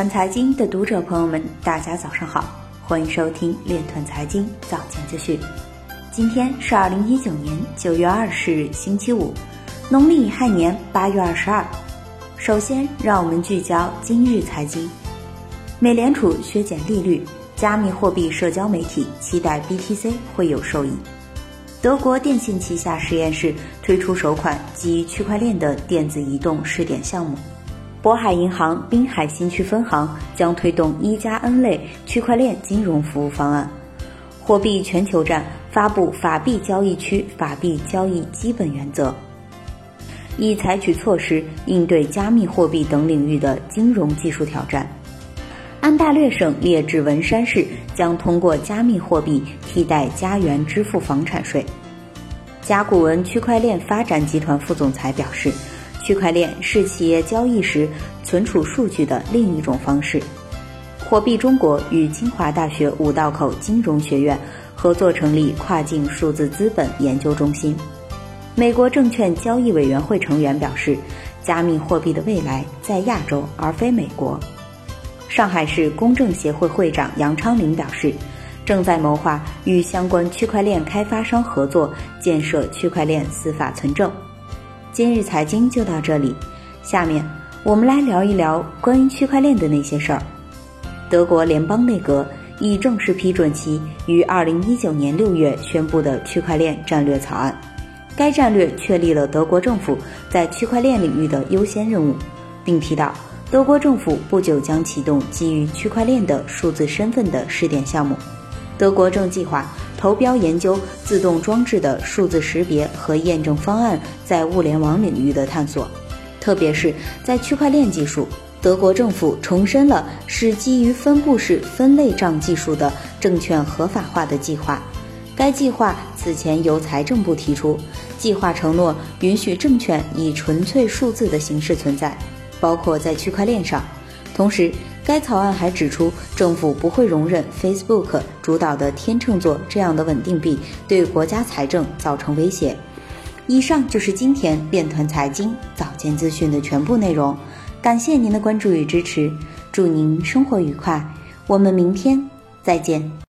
团财经的读者朋友们，大家早上好，欢迎收听链团财经早间资讯。今天是二零一九年九月二十日，星期五，农历亥年八月二十二。首先，让我们聚焦今日财经。美联储削减利率，加密货币社交媒体期待 BTC 会有受益。德国电信旗下实验室推出首款基于区块链的电子移动试点项目。渤海银行滨海新区分行将推动一加 N 类区块链金融服务方案。货币全球站发布法币交易区法币交易基本原则，已采取措施应对加密货币等领域的金融技术挑战。安大略省列治文山市将通过加密货币替代加元支付房产税。甲骨文区块链发展集团副总裁表示。区块链是企业交易时存储数据的另一种方式。货币中国与清华大学五道口金融学院合作成立跨境数字资本研究中心。美国证券交易委员会成员表示，加密货币的未来在亚洲而非美国。上海市公证协会会长杨昌林表示，正在谋划与相关区块链开发商合作，建设区块链司法存证。今日财经就到这里，下面我们来聊一聊关于区块链的那些事儿。德国联邦内阁已正式批准其于二零一九年六月宣布的区块链战略草案。该战略确立了德国政府在区块链领域的优先任务，并提到德国政府不久将启动基于区块链的数字身份的试点项目。德国正计划。投标研究自动装置的数字识别和验证方案在物联网领域的探索，特别是在区块链技术。德国政府重申了是基于分布式分类账技术的证券合法化的计划。该计划此前由财政部提出，计划承诺允许证券以纯粹数字的形式存在，包括在区块链上。同时，该草案还指出，政府不会容忍 Facebook 主导的天秤座这样的稳定币对国家财政造成威胁。以上就是今天链团财经早间资讯的全部内容，感谢您的关注与支持，祝您生活愉快，我们明天再见。